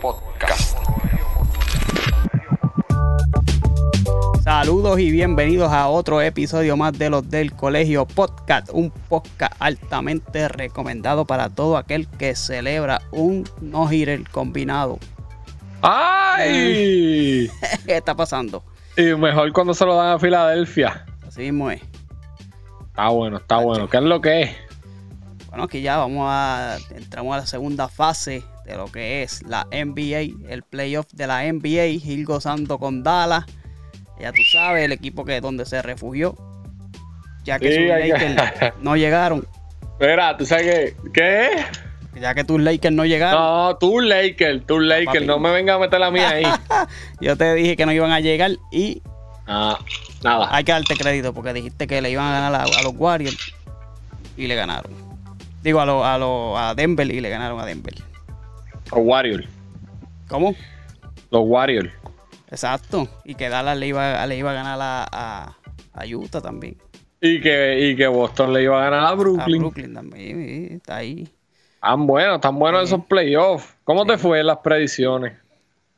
Podcast. Saludos y bienvenidos a otro episodio más de los del Colegio Podcast, un podcast altamente recomendado para todo aquel que celebra un no-hitter combinado. ¡Ay! ¿Qué está pasando? Y mejor cuando se lo dan a Filadelfia. Así mismo es. Está bueno, está bueno. ¿Qué es lo que es? Bueno, aquí ya vamos a entramos a la segunda fase de lo que es la NBA, el playoff de la NBA, ir gozando con Dallas. Ya tú sabes, el equipo que donde se refugió. Ya que Sí, sus Lakers no llegaron. Espera, ¿tú sabes qué? ¿Qué? Ya que tus Lakers no llegaron. No, tú Laker, tú Laker. papi. No me venga a meter la mía ahí. Yo te dije que no iban a llegar y Ah, nada. hay que darte crédito porque dijiste que le iban a ganar a, a los Warriors y le ganaron. Digo, a, los a, los- a Denver y le ganaron a Denver. Los Warriors. ¿Cómo? Los Warriors. Exacto. Y que Dallas le iba, le iba a ganar a, a, a Utah también. Y que, y que Boston le iba a ganar a A Brooklyn. Brooklyn también. está ahí. Tan buenos, tan buenos esos playoffs. ¿Cómo te fue en las predicciones?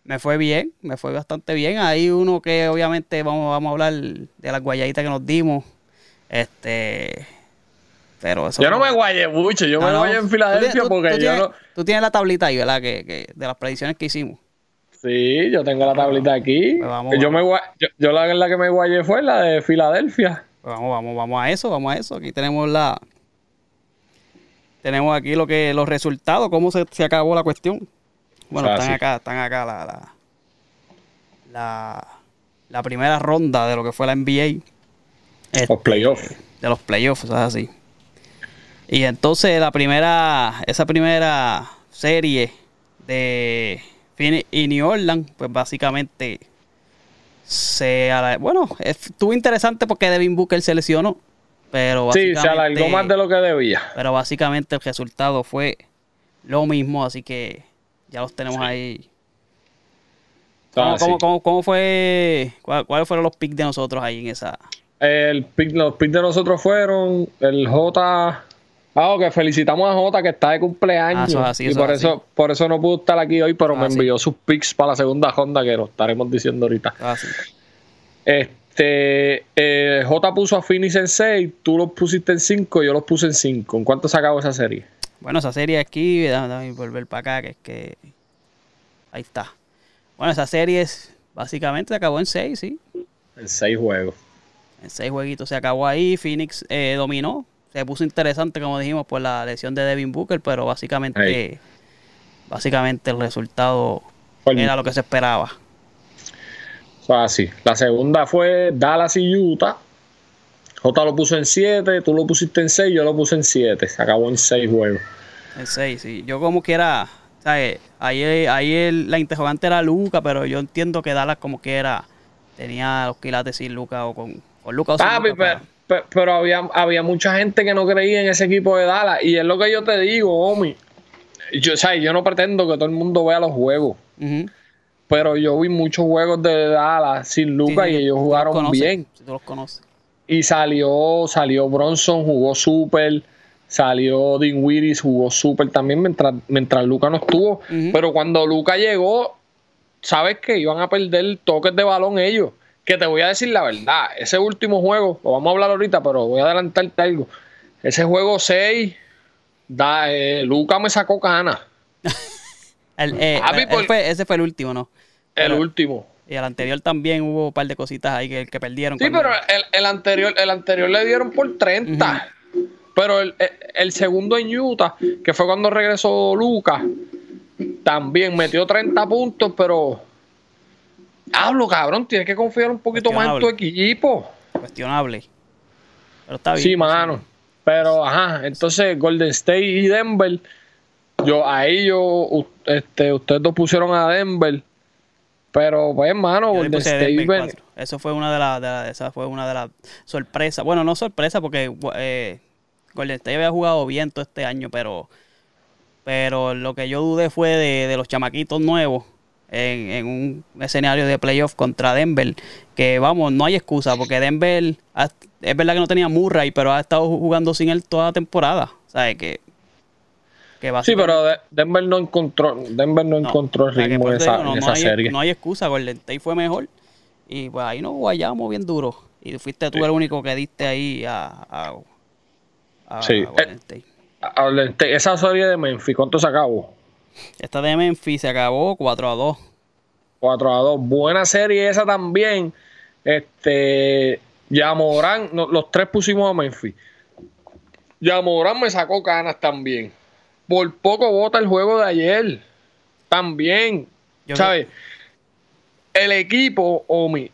Me fue bien, me fue bastante bien. Hay uno que obviamente vamos, vamos a hablar de las guayaditas que nos dimos. Este. Pero eso. Yo no me guayé mucho, yo me no. guayé en Filadelfia tú- porque tú yo tienes, no. Tú tienes la tablita ahí, ¿verdad? Que, que de las predicciones que hicimos. Sí, yo tengo la tablita aquí. Pues vamos, yo, vamos. me yo, yo la, la que me guayé fue la de Filadelfia. Pues vamos, vamos, vamos a eso, vamos a eso. Aquí tenemos la. Tenemos aquí lo que los resultados, cómo se, se acabó la cuestión. Bueno, están acá, están acá la, la, la, la primera ronda de lo que fue la NBA. Este, Los playoffs. de los playoffs, es así. Y entonces la primera, esa primera serie de Phoenix y New Orleans, pues básicamente se bueno, estuvo interesante porque Devin Booker se lesionó, pero Sí, se alargó más de lo que debía. pero básicamente el resultado fue lo mismo, así que ya los tenemos ahí. ¿Cómo, Ah, sí. cómo- cómo- cómo fue? cuál- ¿Cuáles fueron los picks de nosotros ahí en esa? El pick- los picks de nosotros fueron el J. Ah, que felicitamos a J que está de cumpleaños. Ah, eso es así, y eso por es eso, por eso no pudo estar aquí hoy, pero Ah, me sí. envió sus picks para la segunda ronda que lo estaremos diciendo ahorita. Ah, sí. Este eh, J puso a Phoenix en 6, tú los pusiste en 5, yo los puse en 5. ¿En cuánto se acabó esa serie? Bueno, esa serie aquí, déjame, déjame volver para acá, que es que. Ahí está. Bueno, esa serie es, básicamente se acabó en seis, sí. En 6 juegos. En seis jueguitos se acabó ahí. Phoenix eh, dominó. Se puso interesante, como dijimos, por la lesión de Devin Booker, pero básicamente. Básicamente el resultado era lo que se esperaba. Así. La segunda fue Dallas y Utah. J lo puso en 7, tú lo pusiste en 6, yo lo puse en 7. Se acabó en 6 juegos. En seis, sí. Yo como quiera. ¿sabes? Ahí, ahí el- la interrogante era Luca, pero yo entiendo que Dallas como quiera tenía los quilates sin Luca o con, con Luca o Papi, pero, pero- pero había, había mucha gente que no creía en ese equipo de Dallas. Y es lo que yo te digo, Omi. Yo, sea, yo no pretendo que todo el mundo vea los juegos. Pero yo vi muchos juegos de Dallas sin Luca Sí, y ellos jugaron conoces, bien. Si tú los conoces. Y salió, salió Bronson, jugó súper. Salió Dinwiddie, jugó súper también mientras, mientras Luca no estuvo. Pero cuando Luca llegó, sabes que iban a perder toques de balón ellos. Que te voy a decir la verdad, ese último juego, lo vamos a hablar ahorita, pero voy a adelantarte algo. Ese juego 6, da, eh, Luca me sacó cana. El, eh, Papi, él por- fue- ese fue el último, ¿no? El Pero- último. Y el anterior también hubo un par de cositas ahí que, que perdieron. Sí, pero el, el anterior, el anterior le dieron por 30. Pero el, el- el segundo en Utah, que fue cuando regresó Lucas, también metió 30 puntos, pero. Hablo, cabrón, tienes que confiar un poquito más en tu equipo. Cuestionable. Pero está bien. Sí, mano. Pero, ajá, entonces Golden State y Denver, yo ahí yo, este, ustedes dos pusieron a Denver, pero pues, mano, Yo le Golden State Denver ven- cuatro. Eso fue una de las, la- esa fue una de las sorpresas. Bueno, no sorpresa porque eh, Golden State había jugado bien todo este año, pero, pero lo que yo dudé fue de, de los chamaquitos nuevos en, en un escenario de playoff contra Denver. Que vamos, no hay excusa porque Denver ha- es verdad que no tenía Murray, pero ha estado jugando sin él toda la temporada. ¿Sabes? Que sí, pero Denver no encontró, Denver no, encontró el ritmo en esa, serie. No hay excusa, Golden State fue mejor. Y pues ahí nos guayamos bien duro. Y fuiste tú el único que diste ahí a, a, a, sí. a Golden State. Esa serie de Memphis, ¿cuánto se acabó? Esta de Memphis se acabó 4 a 2. 4 a 2. Buena serie esa también. Este. Ya Morán, los tres pusimos a Memphis. Ya Morán me sacó canas también. Por poco vota el juego de ayer. También. ¿Sabes? El equipo, Omi,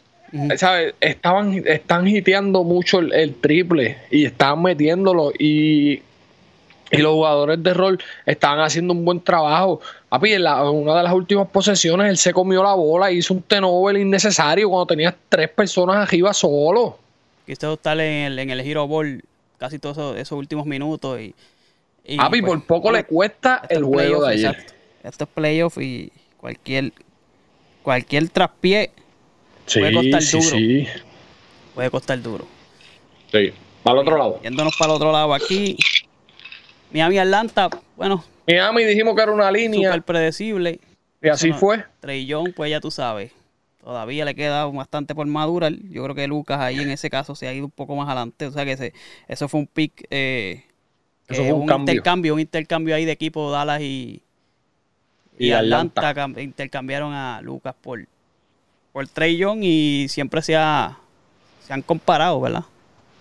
¿sabes? Estaban, están hiteando mucho el, triple y estaban metiéndolo. Y y los jugadores de rol estaban haciendo un buen trabajo. Papi, en, una de las últimas posesiones él se comió la bola y hizo un tenovel innecesario cuando tenía tres personas arriba solo. Quiso estar en el, en el Hero Ball casi todos esos, últimos minutos. Y, Papi, por pues, poco le cuesta el juego de ayer. Exacto. Estos playoffs y cualquier, cualquier traspié puede costar duro. Puede costar duro. Sí. Para el otro lado. Yéndonos para el otro lado aquí. Miami Atlanta, bueno. Miami dijimos que era una línea. Súper predecible. Y así fue. Trey pues ya tú sabes. Todavía le queda bastante por madurar. Yo creo que Lucas ahí en ese caso se ha ido un poco más adelante. O sea que ese, eso fue un pick. Eh, eso fue un, intercambio, un intercambio ahí de equipo Dallas y, y, Atlanta. intercambiaron a Lucas por, por Trey y siempre se, ha, se han comparado, ¿verdad?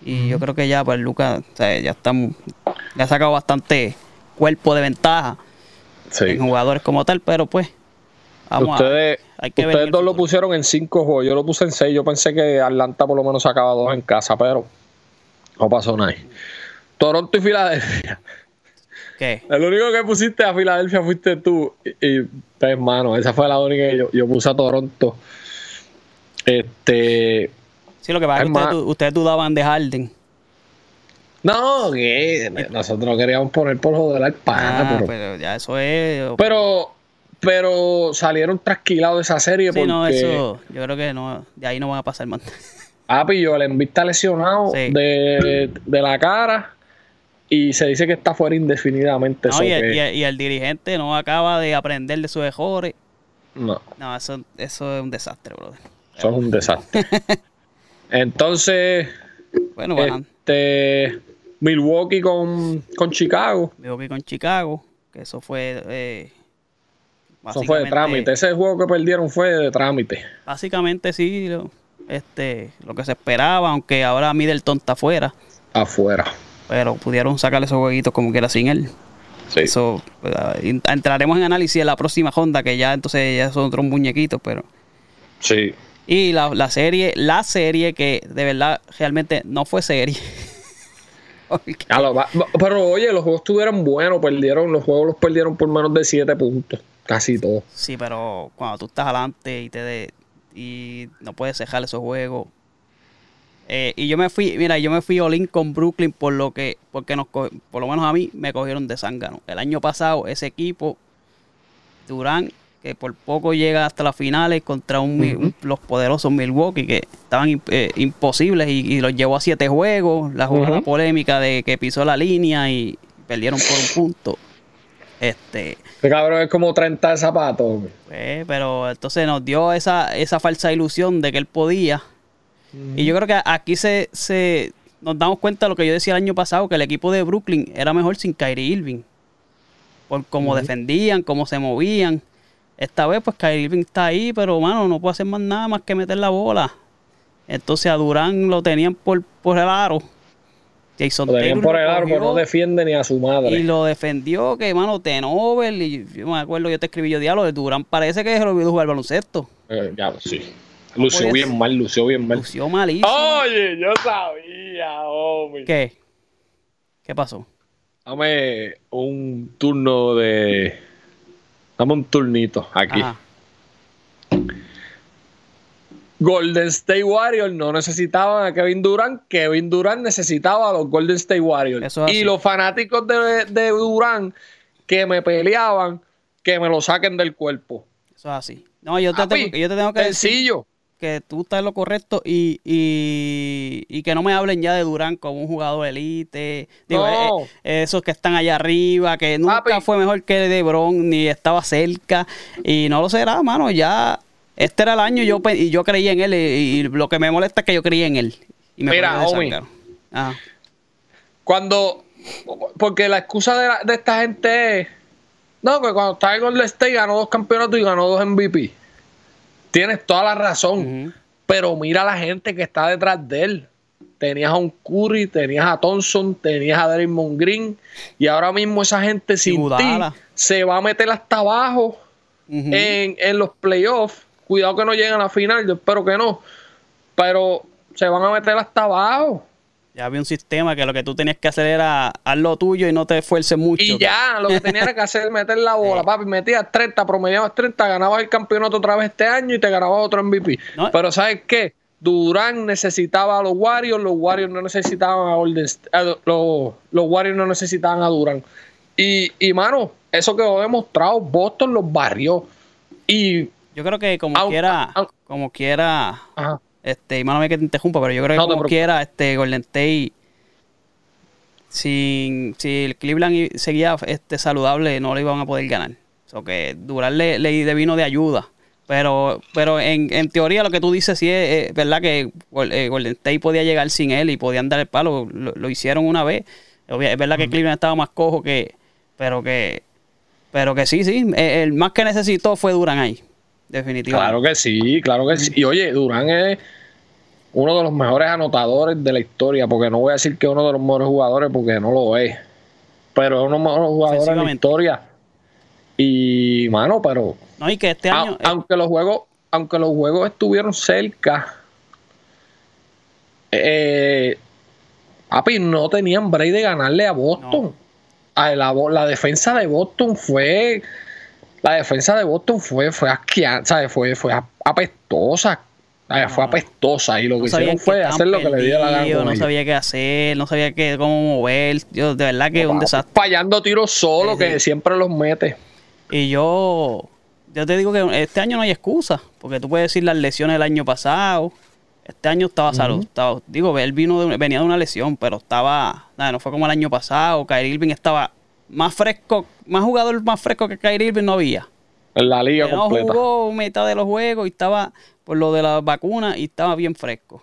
Y yo creo que ya, pues Lucas, ya estamos, le ha sacado bastante cuerpo de ventaja en jugadores como tal, pero pues, vamos ustedes, a, Ustedes dos lo pusieron en cinco juegos, yo lo puse en seis. Yo pensé que Atlanta por lo menos sacaba dos en casa, pero no pasó nada. Toronto y Filadelfia. ¿Qué? El único que pusiste a Filadelfia fuiste tú. Y, pues, mano, esa fue la única que yo, yo puse a Toronto. Este. Sí, lo que pasa es que ustedes, dudaban de Harden. No, que nosotros queríamos poner por joder al pana, ah, pero, ya eso es. Pero, pero salieron trasquilados de esa serie. Sí, no, eso, yo creo que no, de ahí no van a pasar más. Ah, pillo, el está lesionado de, la cara y se dice que está fuera indefinidamente. No, y, el, dirigente no acaba de aprender de sus errores. No. No, eso, eso es un desastre, brother. Eso es un desastre. Entonces, bueno, este, Milwaukee con, con Chicago. Milwaukee con Chicago, que eso fue... Eh, eso fue de trámite. Ese juego que perdieron fue de trámite. Básicamente sí, lo, este, lo que se esperaba, aunque ahora Middleton está afuera. Afuera. Pero pudieron sacarle esos jueguitos como que era sin él. Sí. Eso, pues, entraremos en análisis en la próxima Honda, que ya entonces ya son otros muñequitos, pero... Sí. Y la, serie, la serie que de verdad realmente no fue serie. pero oye, los juegos estuvieron buenos, perdieron, los juegos los perdieron por menos de 7 puntos, casi todos. Sí, pero cuando tú estás adelante y te de, y no puedes dejar esos juegos. Eh, y yo me fui, mira, yo me fui all con Brooklyn por lo que, porque nos por lo menos a mí me cogieron de zángano. El año pasado ese equipo, Durán que por poco llega hasta las finales contra un, los poderosos Milwaukee que estaban eh, imposibles y, los llevó a siete juegos. La jugada polémica de que pisó la línea y perdieron por un punto. Este. cabrón es como 30 de zapatos. Pues, pero entonces nos dio esa, esa falsa ilusión de que él podía. Y yo creo que aquí se, se nos damos cuenta de lo que yo decía el año pasado, que el equipo de Brooklyn era mejor sin Kyrie Irving. Por cómo defendían, cómo se movían. Esta vez, pues Kyrie Irving está ahí, pero mano, no puede hacer más nada más que meter la bola. Entonces a Durán lo tenían por, por el aro. Jason lo tenían por el aro, pero no defiende ni a su madre. Y lo defendió, que mano, Tenovel. Y yo me acuerdo, yo te escribí yo diálogo de Durán. Parece que se lo olvidó jugar baloncesto. Eh, ya, sí. Lució bien mal, lució bien mal. Lució malísimo. Oye, yo sabía, hombre. ¿Qué? ¿Qué pasó? Dame un turno de Dame un turnito aquí. Golden State Warriors no necesitaban a Kevin Durant, Kevin Durant necesitaba a los Golden State Warriors. Y los fanáticos de, de, Durant que me peleaban, que me lo saquen del cuerpo. Eso es así. No, yo te, tengo, yo te tengo que sencillo. Que tú estás en lo correcto y, y, y que no me hablen ya de Durán como un jugador elite. Digo, No. eh, eh, esos que están allá arriba, que nunca Papi. fue mejor que LeBron, ni estaba cerca. Y no lo será, mano. Ya, este era el año y yo, y yo creía en él. Y, y lo que me molesta es que yo creía en él. Y me Mira, de homie. Cuando. Porque la excusa de, la- de esta gente es. No, que cuando estaba en Golden State ganó dos campeonatos y ganó dos MVP. Tienes toda la razón. Pero mira la gente que está detrás de él. Tenías a un Curry, tenías a Thompson, tenías a Draymond Green. Y ahora mismo esa gente sin ti se va a meter hasta abajo en, en los playoffs. Cuidado que no lleguen a la final, yo espero que no. Pero se van a meter hasta abajo. Ya había un sistema que lo que tú tenías que hacer era haz lo tuyo y no te esfuerces mucho. Y ya, lo que tenía era que hacer meter la bola, papi. Metías 30, promediabas 30, ganabas el campeonato otra vez este año y te ganabas otro MVP. No. Pero ¿sabes qué? Durán necesitaba a los Warriors, los Warriors no necesitaban a Golden los, los Warriors no necesitaban a Durán. Y, y, mano, eso quedó demostrado. Boston los barrió. Y, Yo creo que como quiera, como quiera, ajá, este, y mándame que te interrumpa, pero yo creo que No como quiera, este, Golden State, sin, si el Cleveland seguía este, saludable, no le iban a poder ganar. O sea, que Durán le, le vino de ayuda. Pero, pero en, en teoría lo que tú dices sí es, es verdad que eh, Golden State podía llegar sin él y podían dar el palo. Lo, lo hicieron una vez. Es verdad que Cleveland estaba más cojo que, pero que, pero que sí, sí. El más que necesitó fue Durán ahí, definitivamente. claro que sí, claro que sí. Y oye, Durán es uno de los mejores anotadores de la historia, porque no voy a decir que es uno de los mejores jugadores, porque no lo es. Pero es uno de los mejores jugadores de la historia. Y, mano, pero No, y que este a- año. aunque los juegos, aunque los juegos estuvieron cerca, eh, papi, no tenían break de ganarle a Boston. No. A la, la defensa de Boston fue. La defensa de Boston fue, fue asqueante, ¿sabes? Fue, fue ap- apestosa. Fue apestosa. Y lo que hicieron fue hacer lo que le dio la gana. No ellos. sabía qué hacer, no sabía qué, cómo mover. Yo, de verdad que un desastre. Fallando tiros solo, Sí, que siempre los mete. Y yo, yo te digo que este año no hay excusa, porque tú puedes decir las lesiones del año pasado. Este año estaba salud. estaba- digo, él vino de, venía de una lesión, pero estaba, nada, no fue como el año pasado. Kyrie Irving estaba más fresco, más jugador más fresco que Kyrie Irving no había. En la liga no completa. jugó mitad de los juegos y estaba por lo de la vacuna y estaba bien fresco.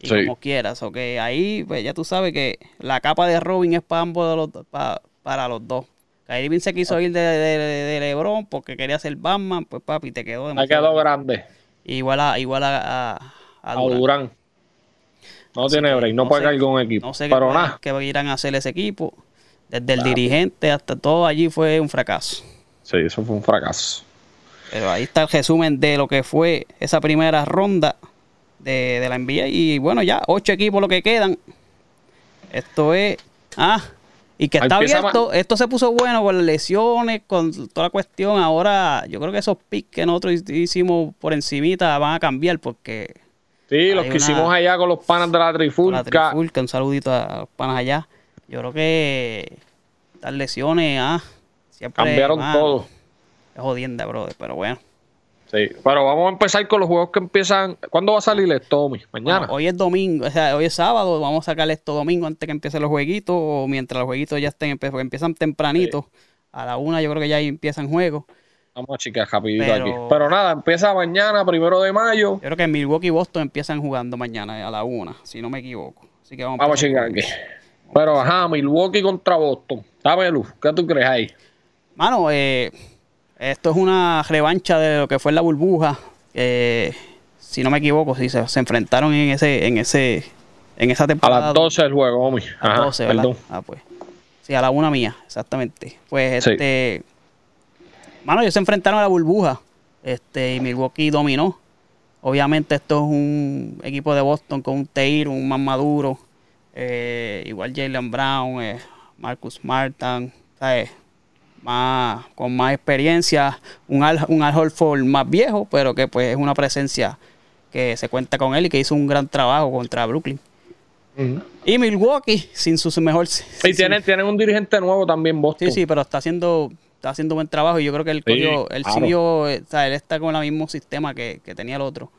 Y Sí. como quieras. O que ahí, pues ya tú sabes que la capa de Robin es para ambos de los, pa- para los dos. Kyrie Irving se quiso ir de, de, de LeBron porque quería ser Batman, pues papi, te quedó Ha demasiado quedado grande. Igual a, igual a, a, a A Durant. Durán. No tiene break, no, no puede sé- caer con un equipo. No sé qué, pero nada. qué irán a hacer ese equipo. Desde el dirigente hasta todo allí fue un fracaso. Sí, eso fue un fracaso. Pero ahí está el resumen de lo que fue esa primera ronda de, de la NBA. Y bueno, ya, ocho equipos lo que quedan. Esto es. Ah, y que está empieza abierto. Esto se puso bueno con las lesiones, con toda la cuestión. Ahora, yo creo que esos picks que nosotros hicimos por encimita van a cambiar porque Sí, los que una- hicimos allá con los panas de la trifulca. la trifulca, un saludito a los panas allá. Yo creo que estas lesiones, ah, siempre cambiaron todo. Es jodienda, brother, pero bueno. Sí, pero vamos a empezar con los juegos que empiezan. ¿Cuándo va a salir esto, Tommy? Mañana. Bueno, hoy es domingo, o sea, hoy es sábado, vamos a sacarle esto domingo antes que empiecen los jueguitos, o mientras los jueguitos ya estén, porque empiezan tempranito, a la una yo creo que ya empiezan juegos. Vamos a checar rapidito Pero- aquí. Pero nada, empieza mañana, primero de mayo. Yo creo que Milwaukee y Boston empiezan jugando mañana a la una, si no me equivoco. Así que vamos, Vamos con aquí. Pero ajá, Milwaukee contra Boston. Dame luz, ¿qué tú crees ahí? Mano, eh, esto es una revancha de lo que fue la burbuja. eh, si no me equivoco, sí, se, se enfrentaron en ese, en ese, en esa A temporada. las 12 del juego, Tommy. A las Ajá, 12, ¿verdad? perdón. Ah, pues. Sí, a la una mía, exactamente. Pues Sí. este. Mano, ellos se enfrentaron a la burbuja. Este, y Milwaukee dominó. Obviamente, esto es un equipo de Boston con un Taylor, un más maduro. Eh, igual Jalen Brown, eh, Marcus Martin, ¿sabes? Más, con más experiencia. Un Al, un Al Horford más viejo, pero que pues es una presencia que se cuenta con él y que hizo un gran trabajo contra Brooklyn. Y Milwaukee, sin su mejor. Y tienen, tienen un dirigente nuevo también, Boston. Sí, sí, pero está haciendo, está haciendo buen trabajo y yo creo que él Sí, cogió, él claro. siguió, eh, o sea, él está con el mismo sistema que, que tenía el otro.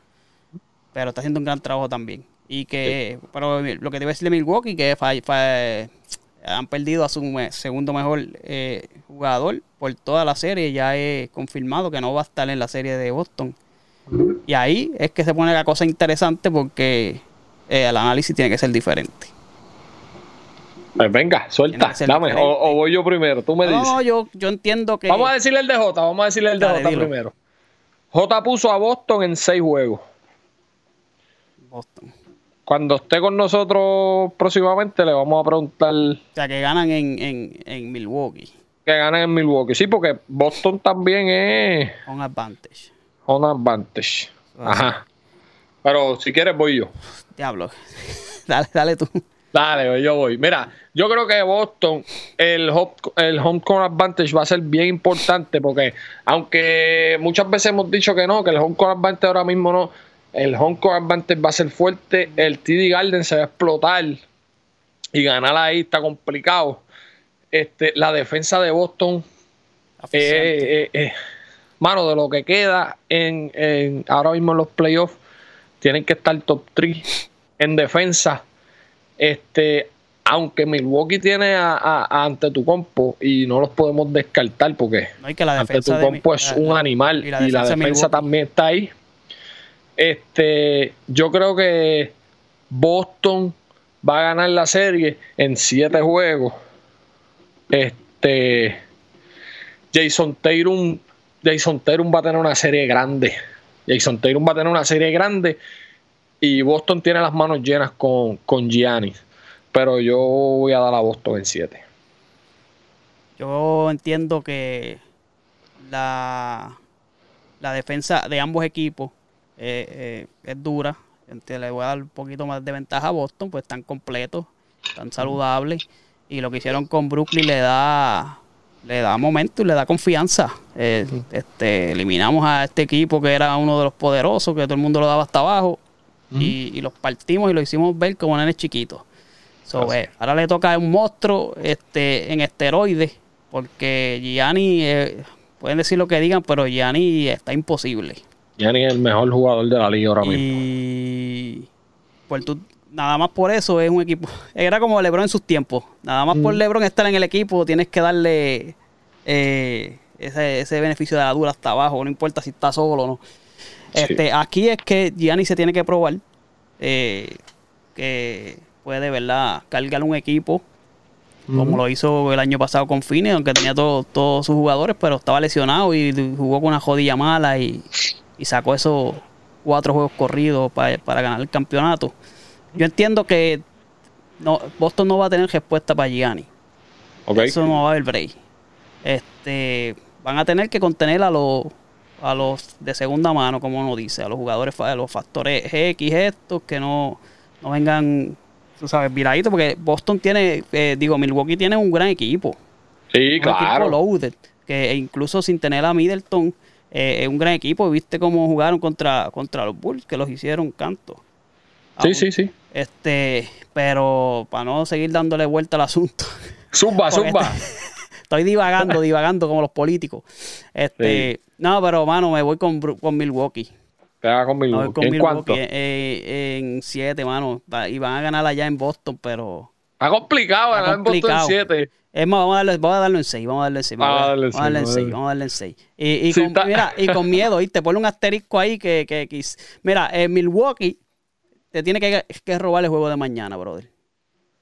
pero está haciendo un gran trabajo también. Y que, pero lo que te iba a decir de Milwaukee, que fa- fa- han perdido a su me- segundo mejor eh, jugador por toda la serie, ya he confirmado que no va a estar en la serie de Boston. Y ahí es que se pone la cosa interesante porque eh, el análisis tiene que ser diferente. Pues venga, suelta, dame. O, voy yo primero, tú me dices. No, yo, yo entiendo que... Vamos a decirle el de J, vamos a decirle el de Dale, J dilo. primero. J puso a Boston en seis juegos. Boston. Cuando esté con nosotros próximamente le vamos a preguntar O sea, que ganan en, en, en Milwaukee. que ganan en Milwaukee. Sí, porque Boston también es Con advantage. home advantage. Ajá. Pero si quieres voy yo. Diablo. dale, dale tú. Dale, yo voy. Mira, yo creo que Boston, el home, el home court advantage va a ser bien importante porque, aunque muchas veces hemos dicho que no, que el home court advantage ahora mismo no, el court advantage va a ser fuerte, el TD Garden se va a explotar y ganar ahí está complicado. Este, la defensa de Boston, eh, eh, eh, mano, de lo que queda en, en- ahora mismo en los playoffs, tienen que estar top 3 en defensa. Este, aunque Milwaukee tiene a, a, a ante tu compo y no los podemos descartar porque no hay que la ante defensa tu compo es la- un animal y la, defensa, de Milwaukee. también está ahí. Este, yo creo que Boston va a ganar la serie en siete juegos. Este, Jason Tatum, Jason Tatum va a tener una serie grande. Jason Tatum va a tener una serie grande y Boston tiene las manos llenas con, con Giannis. Pero yo voy a dar a Boston en 7. Yo entiendo que la, la defensa de ambos equipos eh, eh, es dura. Ent- Le voy a dar un poquito más de ventaja a Boston, pues están completos, están saludables. Y lo que hicieron con Brooklyn le da le da momento y le da confianza. Eh, este, eliminamos a este equipo que era uno de los poderosos, que todo el mundo lo daba hasta abajo. y, y los partimos y lo hicimos ver como nenes chiquitos. So, eh, ahora le toca a un monstruo este, en esteroides, porque Gianni, eh, pueden decir lo que digan, pero Gianni está imposible. Giannis es el mejor jugador de la liga ahora mismo. Y pues tú, nada más por eso es un equipo. Era como LeBron en sus tiempos. Nada más por Mm. LeBron estar en el equipo, tienes que darle eh, ese, ese beneficio de la dura hasta abajo, no importa si está solo o no. Sí. Este, Aquí es que Gianni se tiene que probar eh, que puede, ¿verdad?, cargar un equipo como lo hizo el año pasado con Fini, aunque tenía todo- todos sus jugadores, pero estaba lesionado y jugó con una jodilla mala y, y sacó esos cuatro juegos corridos pa- para ganar el campeonato. Yo entiendo que no, Boston no va a tener respuesta para Gianni. Eso no va a haber break. Este, van a tener que contener a los a los de segunda mano, como uno dice, a los jugadores, a los factores X estos que no, no vengan, tú sabes, viraditos, porque Boston tiene, eh, digo, Milwaukee tiene un gran equipo. Sí, Un equipo claro. loaded, que incluso sin tener a Middleton, eh, es un gran equipo. Viste cómo jugaron contra, contra los Bulls, que los hicieron canto. Sí, Aún- sí, sí. Este, pero para no seguir dándole vuelta al asunto. Zumba, zumba. Estoy divagando, divagando como los políticos. Este, no, pero mano, me voy con, con Milwaukee. Te haga con voy Milwaukee. con ¿En Milwaukee cuánto? eh, en 7, mano. Y van a ganar allá en Boston, pero Está complicado, ganar en Boston complicado. 7. es más, vamos a darle, vamos a darlo en 6, vamos a darle en 6. Vamos a darle en Vamos a darle en seis, 6, vamos a darle en 6. Y, y Sí, con, está- mira, y con miedo, ¿viste? Ponle un asterisco ahí que, que, que- Mira, en Milwaukee te tiene que, que robar el juego de mañana, brother.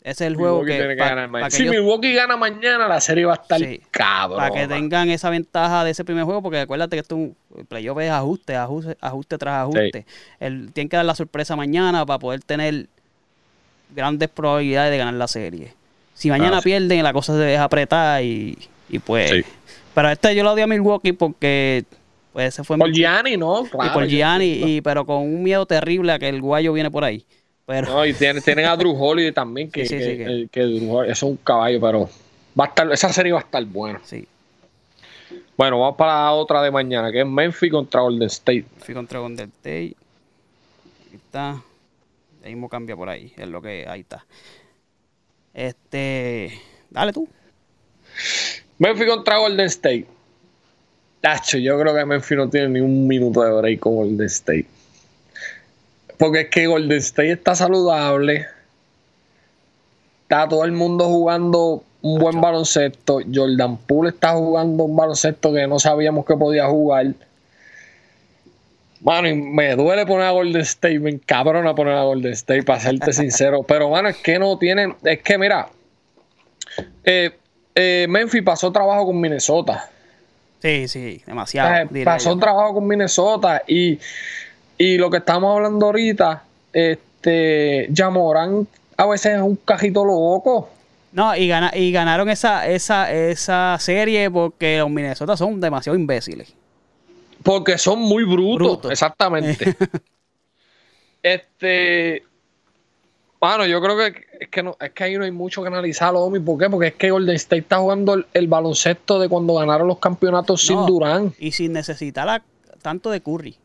Ese es el juego Milwaukee que... pa- que Si Milwaukee gana mañana, la serie va a estar Sí. cabrón. para que tengan esa ventaja de ese primer juego, porque acuérdate que esto es un playoff es ajuste, ajuste, ajuste tras ajuste. El, tienen que dar la sorpresa mañana para poder tener grandes probabilidades de ganar la serie. Si mañana Ah, sí. pierden, la cosa se deja apretar y, y pues. Sí. Pero este yo lo di a Milwaukee porque pues ese fue mi- Por Gianni, ¿no? y Claro, por yo- Gianni, y, pero con un miedo terrible a que el guayo viene por ahí. Pero No, y tienen, tienen a Drew Holiday también, que, Sí, que, Drew es un caballo, pero va a estar, esa serie va a estar buena. sí, Bueno, vamos para la otra de mañana, que es Memphis contra Golden State. fui contra Golden State. Ahí está. Ahí mismo cambia por ahí. Es lo que. Ahí está. Este. Dale tú. Memphis contra Golden State. Tacho, yo creo que Memphis no tiene ni un minuto de break con Golden State. Porque es que Golden State está saludable. Está todo el mundo jugando un buen baloncesto. Jordan Poole está jugando un baloncesto que no sabíamos que podía jugar. Mano, y me duele poner a Golden State, me encabrona poner a Golden State, para serte sincero. Pero, bueno, es que no tienen. Es que, mira, eh, eh, Memphis pasó trabajo con Minnesota. Sí, sí, demasiado. pasó trabajo con Minnesota y, y, lo que estamos hablando ahorita, este, Jamoran a veces es un cajito loco. No, y, gana, y ganaron esa, esa, esa serie porque los Minnesota son demasiado imbéciles. Porque son muy brutos, exactamente. este. Bueno, yo creo que es que no, es que ahí no hay mucho que analizar, Omi. ¿Por qué? Porque es que Golden State está jugando el, baloncesto de cuando ganaron los campeonatos sin Durán. Y sin necesitar tanto de Curry.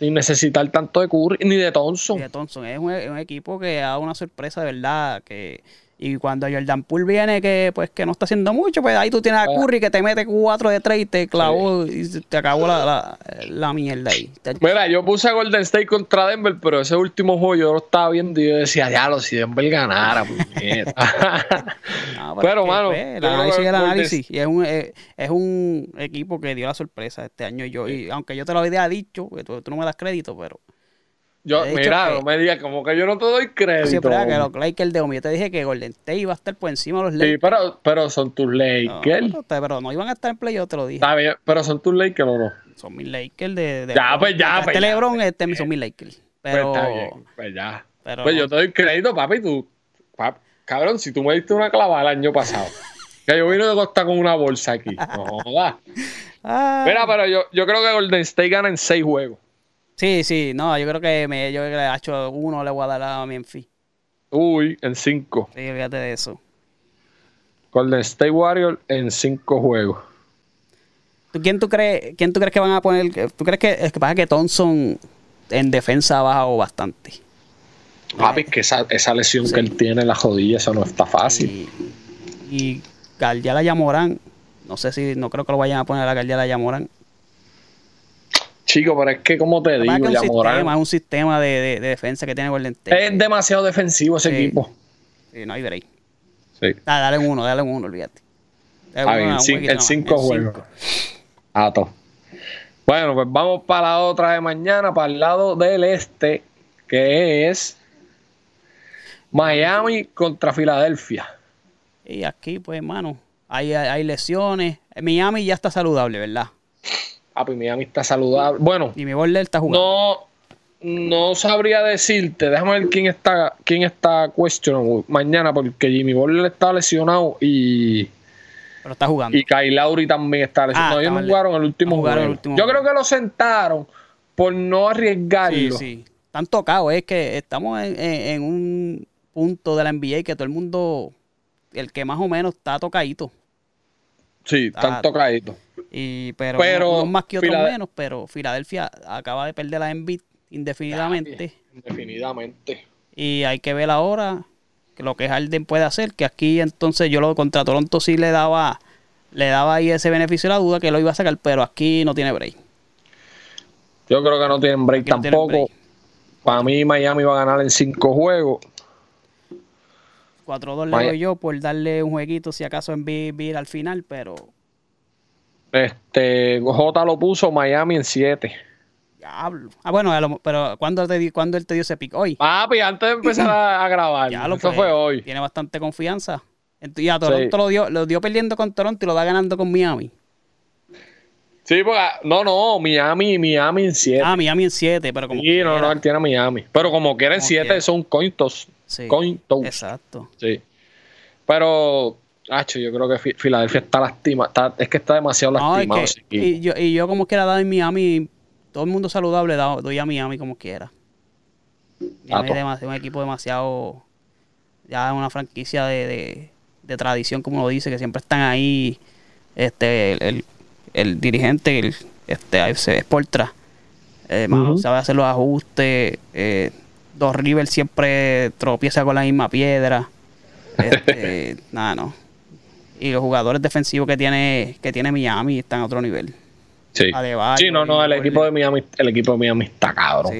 Sin necesitar tanto de Curry, ni de Thompson. Ni de Thompson. Es un, es un equipo que da una sorpresa de verdad. Que y cuando Jordan Poole viene que pues que no está haciendo mucho, pues ahí tú tienes a ah. Curry que te mete cuatro de tres y te clavó y te acabó la, la, mierda ahí. Mira, yo puse a Golden State contra Denver, pero ese último juego yo lo estaba viendo y yo decía, ya lo si Denver ganara, pero, mano, pues, el análisis el análisis. Y es un, eh, es, un equipo que dio la sorpresa este año. Y yo, y aunque yo te lo había dicho, tú, tú no me das crédito, pero yo, mira, no me digas como que yo no te doy crédito. Siempre que los Lakers de Omi. Yo te dije que Golden State iba a estar por encima de los Lakers. Sí, pero, pero son tus Lakers. No, pero, no iban a estar en play, yo te lo dije. Está bien, pero son tus Lakers o no. Son mis Lakers de. de ya, pues ya, pues. Este LeBron, este son mis Lakers. Pues pero. Pues está bien, pues ya. pues yo te doy crédito, papi. Tú, cabrón, si tú me diste una clavada el año pasado. que yo vine de costa con una bolsa aquí. No jodas. Ah. Mira, pero yo, yo creo que Golden State gana en seis juegos. Sí, sí, no, yo creo que me, yo le he hecho uno, le voy a dar a Memphis. Uy, en cinco. Sí, fíjate de eso. Golden State Warriors en cinco juegos. ¿Tú, quién, tú crees, ¿Quién tú crees que van a poner? ¿Tú crees que es que pasa que Thompson en defensa ha bajado bastante? Papi, que esa, esa lesión que él tiene en la rodilla, eso no está fácil. Y, y la Yamorán, no sé si, no creo que lo vayan a poner a la Yamorán. Chico, pero es que, como te digo, ya Es un sistema de, defensa que tiene Golden State. Es demasiado defensivo ese equipo. Sí, no hay break. Sí. Ah, dale un uno, dale un uno, olvídate. el 5 juegos. Ah, todo. Bueno, pues vamos para la otra de mañana, para el lado del este, que es Miami contra Filadelfia. Y aquí, pues, hermano, hay, hay lesiones. Miami ya está saludable, ¿verdad? Ah, pues Miami está saludable. Bueno. Y mi está jugando. No, no sabría decirte. Déjame ver quién está, quién está cuestionado mañana, porque Jimmy Borler está lesionado y. Pero está jugando. Y Kyle Lauri también está lesionado. Ah, ellos no jugaron el último juego. Yo creo que lo sentaron por no arriesgarlo. Sí, sí. Están tocados. Es que estamos en, un punto de la NBA que todo el mundo, el que más o menos está tocadito. Sí, están tocaditos. Y, pero, pero más que otros menos, pero Filadelfia acaba de perder la Embiid indefinidamente. Indefinidamente. Y hay que ver ahora que lo que Harden puede hacer, que aquí entonces yo lo contra Toronto sí le daba le daba ahí ese beneficio de la duda que lo iba a sacar, pero aquí no tiene break. Yo creo que no tienen break tampoco. Para mí Miami va a ganar en cinco juegos. 4-2 le doy yo por darle un jueguito si acaso en vivir al final, pero este, J lo puso Miami en 7. Diablo. Ah, bueno, pero ¿cuándo, te, ¿cuándo él te dio ese pick? Hoy. Papi, antes de empezar a, grabar. Ya lo Eso fue hoy. Tiene bastante confianza. Y a Toronto lo, dio, lo dio perdiendo con Toronto y lo va ganando con Miami. Sí, porque, no, no, Miami, Miami en 7. Ah, Miami en 7, pero como. Sí, no, no, él tiene Miami. Pero como quieren en 7 son cointos. Sí. Cointos. Exacto. Sí. Pero Hacho, yo creo que Filadelfia está lastima, es que está demasiado lastimado. y, yo, y yo como quiera dar en Miami, todo el mundo saludable doy a Miami como quiera. Miami es un equipo demasiado, ya una franquicia de, tradición, como lo dice, que siempre están ahí, este, el, dirigente, el, este, se ve por tras, eh, sabe hacer los ajustes, eh, Dos River siempre tropieza con la misma piedra. Este, nada, no y los jugadores defensivos que tiene, que tiene Miami están a otro nivel. Sí. sí, no, no, el equipo de Miami, el equipo de Miami está cabrón.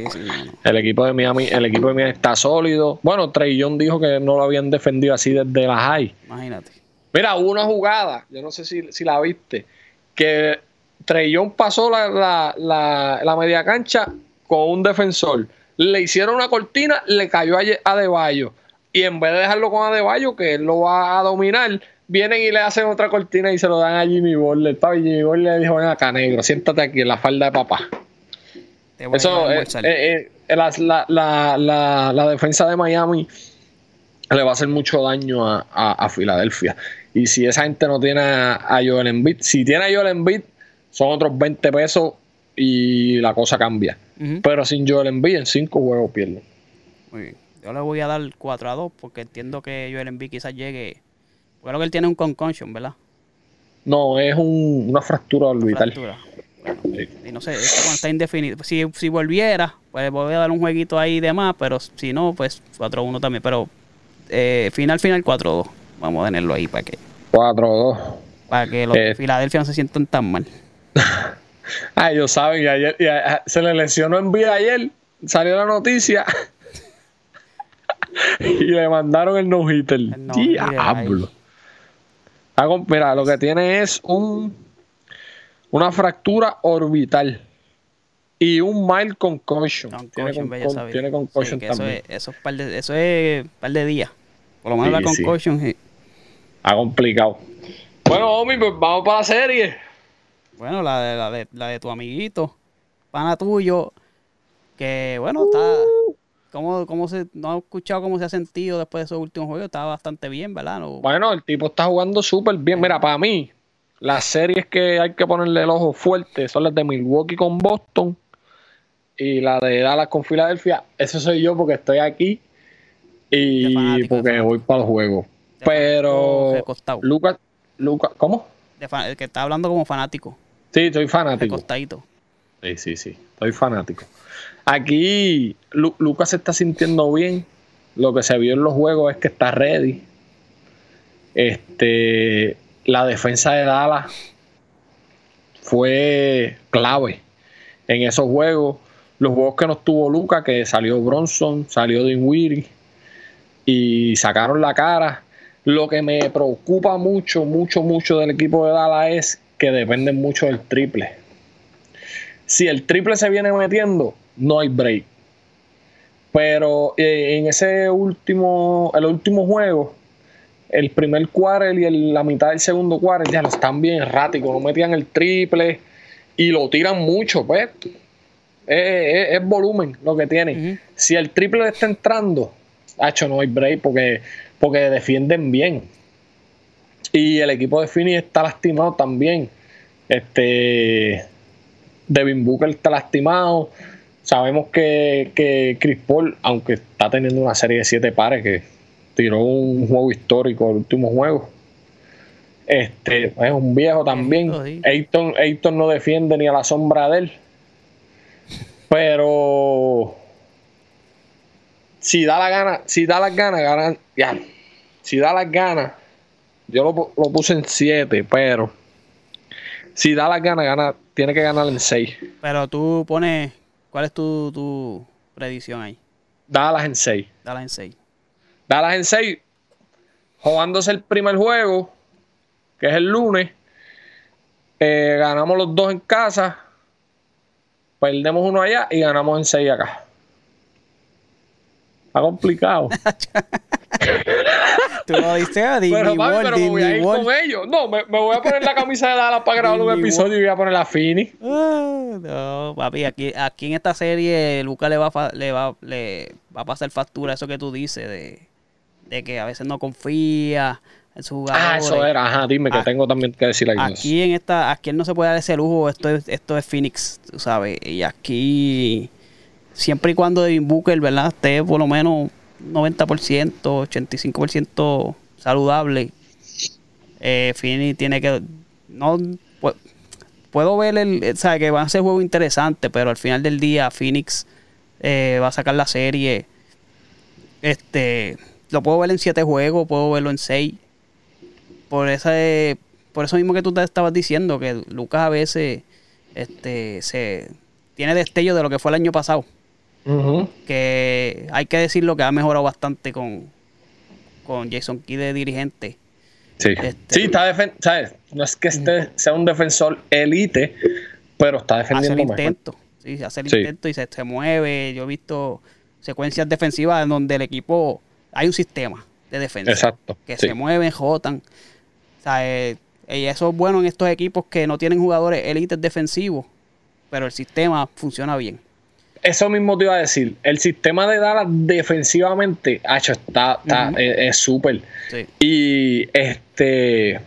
El equipo de Miami, el equipo de Miami está sólido. Bueno, Trey dijo que no lo habían defendido así desde la high. Imagínate. Mira, hubo una jugada, yo no sé si, la viste, que Trey pasó la, la, la, media cancha con un defensor. Le hicieron una cortina, le cayó a Adebayo. Y en vez de dejarlo con Adebayo, que él lo va a dominar, vienen y le hacen otra cortina y se lo dan a Jimmy Butler. Y Jimmy Butler le dijo, ven acá, negro, siéntate aquí en la falda de papá. Eso, eh, eh, eh, la, la, la, defensa de Miami le va a hacer mucho daño a, a, Filadelfia. Y si esa gente no tiene a, Joel Embiid, si tiene a Joel Embiid, son otros 20 pesos y la cosa cambia. Pero sin Joel Embiid, en 5 juegos pierden. Muy bien. Yo le voy a dar 4 a 2 porque entiendo que Joel Embiid quizás llegue creo que él tiene un concussion, ¿verdad? No, es una fractura orbital. Fractura. Y no sé, esto está indefinido. Si, si volviera, pues voy a dar un jueguito ahí de más, pero si no, pues 4-1 también. Pero eh, final, final 4-2. Vamos a tenerlo ahí para que. 4-2. Para que los de eh. Filadelfia no se sientan tan mal. ah, ellos saben, y ayer se le lesionó en vida ayer, salió la noticia. y le mandaron el no-hitter. Diablo mira, lo que tiene es un una fractura orbital y un mild concussion. tiene, con, tiene concussion también. Eso es, par de, eso es par de días. Por lo menos la concussion. Sí. Ha complicado. Bueno, Omi, pues vamos para la serie. Bueno, la de, la de, la de tu amiguito, pana tuyo, que bueno, está ¿Cómo, cómo se, no he escuchado cómo se ha sentido después de esos últimos juegos? Estaba bastante bien, ¿verdad? Bueno, el tipo está jugando súper bien. Mira, para mí, las series que hay que ponerle el ojo fuerte son las de Milwaukee con Boston y la de Dallas con Filadelfia. Eso soy yo porque estoy aquí y porque voy para los juegos. Pero Lucas, Lucas, ¿cómo? el que está hablando como fanático. Sí, estoy fanático. Costadito. Sí, sí, sí. Estoy fanático. Aquí Lucas se está sintiendo bien. Lo que se vio en los juegos es que está ready. Este, la defensa de Dallas fue clave en esos juegos. Los juegos que no tuvo Lucas, que salió Bronson, salió Dinwiddie y sacaron la cara. Lo que me preocupa mucho, mucho, mucho del equipo de Dallas es que dependen mucho del triple. Si el triple se viene metiendo, no hay break. Pero eh, en ese último, el último juego, el primer quarter y la mitad del segundo quarter ya lo están bien erráticos, no metían el triple y lo tiran mucho, pues. Es, volumen lo que tienen. Si el triple está entrando, hecho no hay break porque, porque defienden bien. Y el equipo de Fini está lastimado también. Este Devin Booker está lastimado. Sabemos que, que Chris Paul, aunque está teniendo una serie de siete pares, que tiró un juego histórico el último juego, este, es un viejo también. Ayton, no defiende ni a la sombra de él. Pero si da la gana, si da las ganas, ganan, ya. Si da las ganas, yo lo, lo puse en 7, pero si da las ganas, gana, tiene que ganar en 6. Pero tú pones ¿Cuál es tu, tu predicción ahí? Dallas en 6. Dallas en 6. Dallas en 6. Jugándose el primer juego, que es el lunes. Eh, ganamos los dos en casa. Perdemos uno allá y ganamos en 6 acá. Está complicado. Tú diste a Disney pero, pero me voy a ir con ellos. No, me, voy a poner la camisa de Dallas para grabar un episodio y voy a poner la Fini. Ah, no, papi, aquí, aquí en esta serie Lucas le va, a, le, va, le va a pasar factura eso que tú dices de, de que a veces no confía en su jugador. Ah, eso era, ajá, dime que ah, tengo también que decir algo. Aquí en esta, aquí él no se puede dar ese lujo, esto es, esto es Phoenix, tú sabes, y aquí siempre y cuando Devin Booker, ¿verdad? Esté por lo menos 90%, 85% saludable. Eh, tiene que. No, puedo ver el. sabe que va a ser juego interesante, pero al final del día Phoenix eh, va a sacar la serie. Este. Lo puedo ver en 7 juegos, puedo verlo en 6. Por esa, por eso mismo que tú te estabas diciendo, que Lucas a veces este, se tiene destello de lo que fue el año pasado. Que hay que decirlo que ha mejorado bastante con, con Jason Key de dirigente. Sí, Este- sí está ¿sabes? No es que este sea un defensor elite, pero está Hace el defendiendo mejor. intento. Sí, hace el Sí. intento y se, se mueve. Yo he visto secuencias defensivas en donde el equipo hay un sistema de defensa. Exacto. que sí. se mueven, jotan. O sea, eh, y eso es bueno en estos equipos que no tienen jugadores élites defensivos, pero el sistema funciona bien. Eso mismo te iba a decir. El sistema de Dallas defensivamente, hacho, está, está- es es súper. Sí. Y este.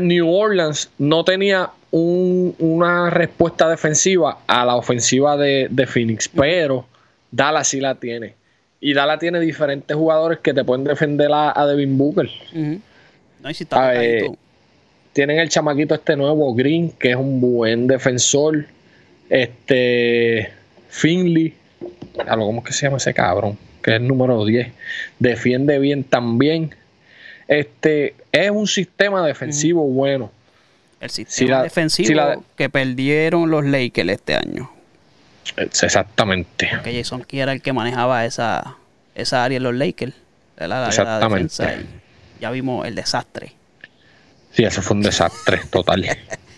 New Orleans no tenía un- una respuesta defensiva a la ofensiva de, de Phoenix, pero Dallas sí la tiene. Y Dallas tiene diferentes jugadores que te pueden defender a, a Devin Booker. No, si está Ah, eh. Tienen el chamaquito este nuevo, Green, que es un buen defensor. Este. Finley. ¿Cómo es que se llama ese cabrón? Que es el número 10. Defiende bien también. Este. Es un sistema defensivo bueno. el sistema si la- defensivo si la- que perdieron los Lakers este año. Exactamente. Que Jason Key era el que manejaba esa, esa área en los Lakers. Era la- la Exactamente. ya vimos el desastre. Sí, eso fue un desastre total.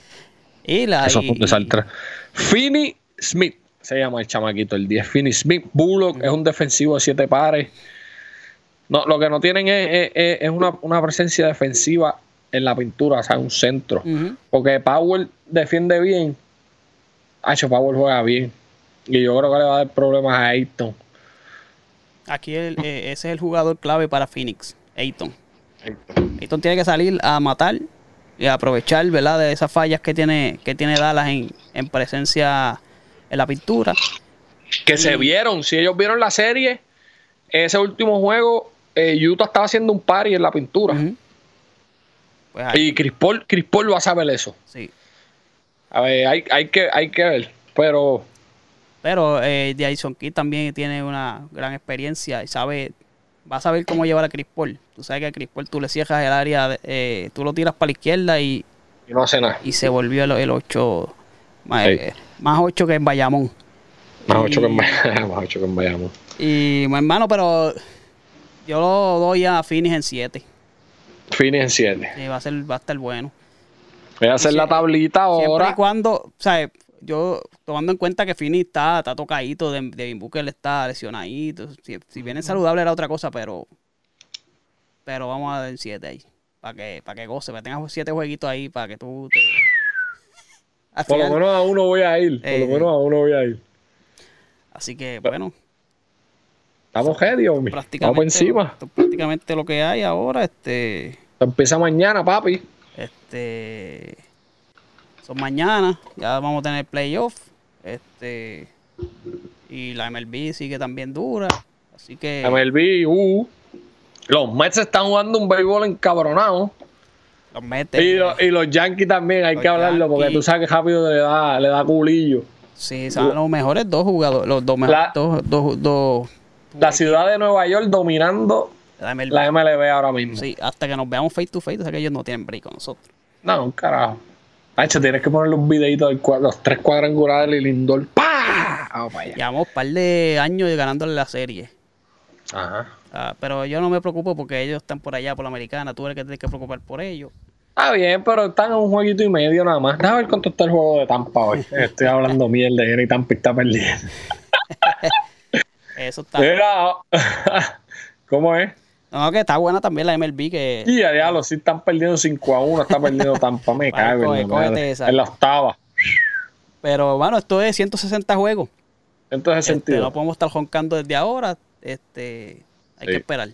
Y la, Eso fue un desastre. Finney Smith se llama el chamaquito, el 10. Finney Smith. Bullock es un defensivo de siete pares. No, lo que no tienen es, es- es- una, una presencia defensiva en la pintura, o sea, un centro. Porque Powell defiende bien. Hacho, Powell juega bien. Y yo creo que le va a dar problemas a Ayton. Aquí el- eh, ese es el jugador clave para Phoenix, Ayton. Ayton tiene que salir a matar y aprovechar, ¿verdad? De esas fallas que tiene, que tiene Dallas en, en presencia en la pintura. Que se vieron, si ellos vieron la serie, ese último juego, eh, Utah estaba haciendo un party en la pintura. Pues Y Chris Paul, Chris Paul va a saber eso. sí. A ver, hay, hay, que, hay que ver. Pero Pero eh, Jason Kidd también tiene una gran experiencia y sabe, va a saber cómo llevar a Chris Paul. Tú sabes que a Chris Paul tú le cierras el área, de- eh, tú lo tiras para la izquierda y, y no hace nada. y se volvió el 8, más, Sí. eh, más 8 que en Bayamón. Más Y- ocho que en Bayamón. Más ocho que en Bayamón. Y mi hermano, pero yo lo doy a Phoenix en 7. Fini en 7. va a ser, va a estar bueno. Voy a hacer la tablita Siempre y ahora. cuando, o sea, yo tomando en cuenta que Phoenix está, está tocadito, de, de Booker está lesionadito. Si, si viene saludable era otra cosa, pero pero vamos a dar 7 ahí. Para que, para que goce, para que tengas 7 jueguitos ahí, para que tú te... Por lo menos a uno voy a ir. Por Eh, lo menos a uno voy a ir. así que, bueno, Estamos ready, homie. Vamos encima. esto es prácticamente lo que hay ahora. Este... Esto empieza mañana, papi. Este mañana, ya vamos a tener playoff. Este y la MLB sigue también dura. Así que MLB, uh. Los Mets están jugando un béisbol encabronado. los mete. Y, los- y los Yankees también, hay que hablarlo, porque tú sabes que rápido le da, le da culillo. Sí, son los mejores dos jugadores, los dos mejores La- dos, dos, dos La ciudad de Nueva York dominando la MLB. la MLB ahora mismo. Sí, hasta que nos veamos face to face, o sea que ellos no tienen break con nosotros. No, un carajo. Hacho, tienes que ponerle un videito de los tres cuadrangulares y Lindor. ¡Pah! Vamos para allá. Llevamos un par de años ganándole la serie. Ajá. Ah, pero yo no me preocupo porque ellos están por allá, por la americana. Tú eres el que tienes que preocupar por ellos. Está bien, pero están en un jueguito y medio nada más. Déjame ver cuánto está el juego de Tampa hoy. Estoy hablando mierda y Tampa está perdiendo. Eso está. Mira, ¿cómo es? No, que está buena también la MLB que Y a diablo, si están perdiendo 5 a 1, está perdiendo Tampa, me cago coge, en. En la octava. Pero bueno, esto es 160 juegos. Entonces, Este, sentido. no podemos estar joncando desde ahora. Este, hay Sí. que esperar.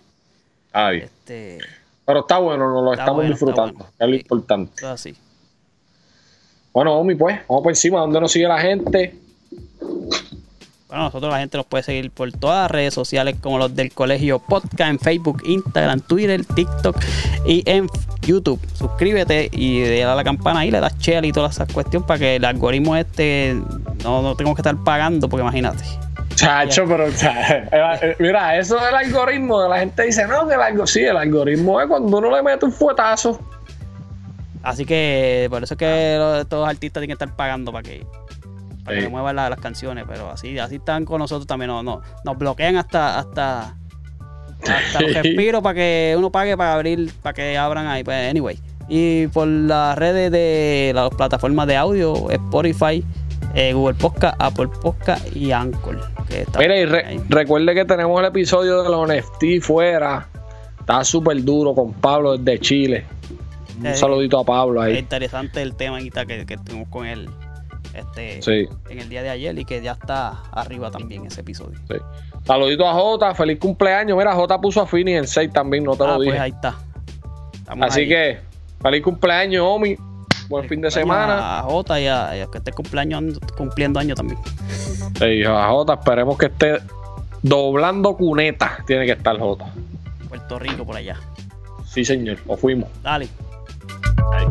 Bien. Este, Pero está bueno, nos lo estamos bueno, disfrutando. bueno. Es lo importante. así. Bueno, Omi, pues, vamos por encima. ¿Dónde nos sigue la gente? Bueno, nosotros la gente nos puede seguir por todas las redes sociales como los del Colegio Podcast en Facebook, Instagram, Twitter, TikTok y en YouTube. Suscríbete y dale a la campana ahí, le das share y todas esas cuestiones para que el algoritmo este no, no tengamos que estar pagando, porque imagínate. Chacho, pero sea, eh, mira, eso del algoritmo, la gente dice, no, que el algoritmo, sí, el algoritmo es cuando uno le mete un fuetazo. Así que por eso es que los- estos artistas tienen que estar pagando para que, para que Sí. se muevan la- las canciones, pero así, así están con nosotros también, no, no, nos bloquean hasta, hasta, hasta los respiros para que uno pague para abrir, para que abran ahí, pues anyway. Y por las redes de las plataformas de audio, Spotify, eh, Google Podcast, Apple Podcast y Anchor. Que está Mira, y re- recuerde que tenemos el episodio de los NFT fuera. Está súper duro con Pablo desde Chile. Un Eh, saludito a Pablo Es ahí. interesante el tema que, que tuvimos con él este, Sí, en el día de ayer y que ya está arriba también ese episodio. sí. Saludito a Jota, feliz cumpleaños. Mira, Jota puso a Fini en 6 también, no te Ah, lo dije. pues ahí está. Estamos Así ahí. que, feliz cumpleaños, Omi. Buen fin de semana. A Jota y a, y a que esté cumpleaños, cumpliendo año también. Sí, a Jota, esperemos que esté doblando cuneta. Tiene que estar Jota. Puerto Rico por allá. Sí, señor, o fuimos. Dale. Ahí.